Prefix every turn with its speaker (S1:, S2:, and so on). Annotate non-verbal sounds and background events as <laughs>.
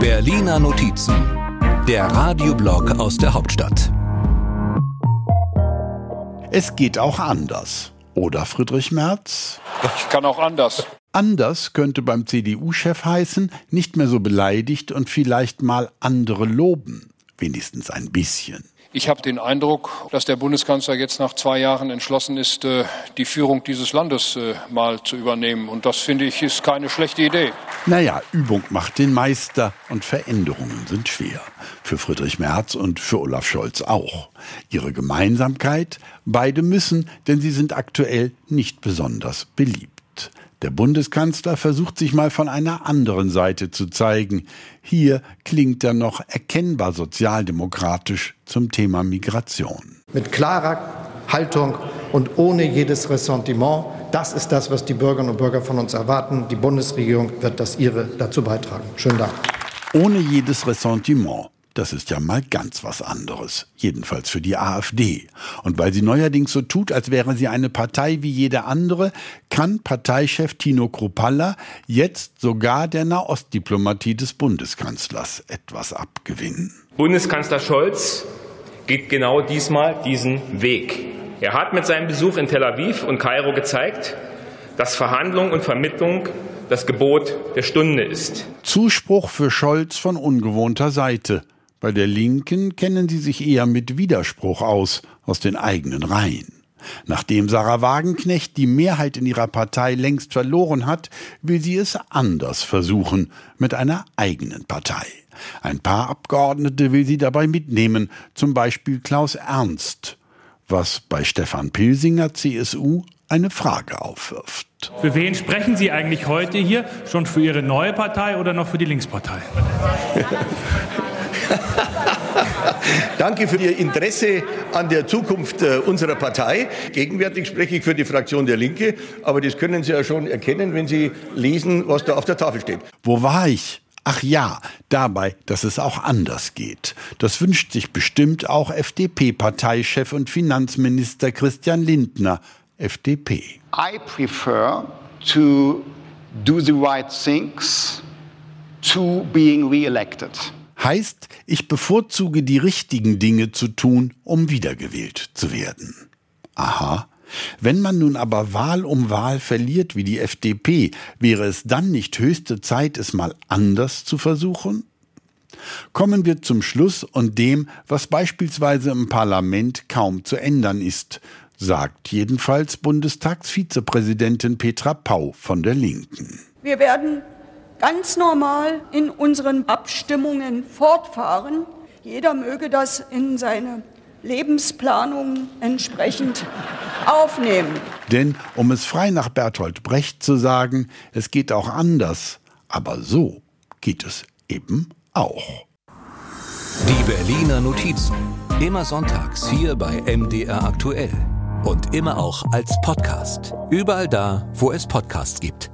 S1: Berliner Notizen, der Radioblog aus der Hauptstadt.
S2: Es geht auch anders. Oder Friedrich Merz?
S3: Ich kann auch anders.
S2: Anders könnte beim CDU-Chef heißen, nicht mehr so beleidigt und vielleicht mal andere loben. Wenigstens ein bisschen.
S3: Ich habe den Eindruck, dass der Bundeskanzler jetzt nach zwei Jahren entschlossen ist, äh, die Führung dieses Landes äh, mal zu übernehmen. Und das finde ich ist keine schlechte Idee.
S2: Naja, Übung macht den Meister und Veränderungen sind schwer. Für Friedrich Merz und für Olaf Scholz auch. Ihre Gemeinsamkeit? Beide müssen, denn sie sind aktuell nicht besonders beliebt. Der Bundeskanzler versucht sich mal von einer anderen Seite zu zeigen. Hier klingt er noch erkennbar sozialdemokratisch zum Thema Migration.
S4: Mit klarer Haltung und ohne jedes Ressentiment. Das ist das, was die Bürgerinnen und Bürger von uns erwarten. Die Bundesregierung wird das ihre dazu beitragen. Schönen Dank.
S2: Ohne jedes Ressentiment. Das ist ja mal ganz was anderes. Jedenfalls für die AfD. Und weil sie neuerdings so tut, als wäre sie eine Partei wie jede andere, kann Parteichef Tino Kruppalla jetzt sogar der Nahostdiplomatie des Bundeskanzlers etwas abgewinnen.
S5: Bundeskanzler Scholz geht genau diesmal diesen Weg. Er hat mit seinem Besuch in Tel Aviv und Kairo gezeigt, dass Verhandlung und Vermittlung das Gebot der Stunde ist.
S2: Zuspruch für Scholz von ungewohnter Seite. Bei der Linken kennen sie sich eher mit Widerspruch aus, aus den eigenen Reihen. Nachdem Sarah Wagenknecht die Mehrheit in ihrer Partei längst verloren hat, will sie es anders versuchen, mit einer eigenen Partei. Ein paar Abgeordnete will sie dabei mitnehmen, zum Beispiel Klaus Ernst, was bei Stefan Pilsinger CSU eine Frage aufwirft.
S6: Für wen sprechen Sie eigentlich heute hier? Schon für Ihre neue Partei oder noch für die Linkspartei? <laughs> <laughs>
S7: Danke für Ihr Interesse an der Zukunft äh, unserer Partei. Gegenwärtig spreche ich für die Fraktion der Linke, aber das können Sie ja schon erkennen, wenn Sie lesen, was da auf der Tafel steht.
S2: Wo war ich? Ach ja, dabei, dass es auch anders geht. Das wünscht sich bestimmt auch FDP-Parteichef und Finanzminister Christian Lindner, FDP.
S8: I prefer to do the right things to being re-elected.
S2: Heißt, ich bevorzuge die richtigen Dinge zu tun, um wiedergewählt zu werden. Aha. Wenn man nun aber Wahl um Wahl verliert wie die FDP, wäre es dann nicht höchste Zeit, es mal anders zu versuchen? Kommen wir zum Schluss und dem, was beispielsweise im Parlament kaum zu ändern ist, sagt jedenfalls Bundestagsvizepräsidentin Petra Pau von der Linken.
S9: Wir werden ganz normal in unseren Abstimmungen fortfahren. Jeder möge das in seine Lebensplanung entsprechend <laughs> aufnehmen.
S2: Denn, um es frei nach Bertolt Brecht zu sagen, es geht auch anders, aber so geht es eben auch.
S1: Die Berliner Notizen. Immer sonntags hier bei MDR aktuell. Und immer auch als Podcast. Überall da, wo es Podcasts gibt.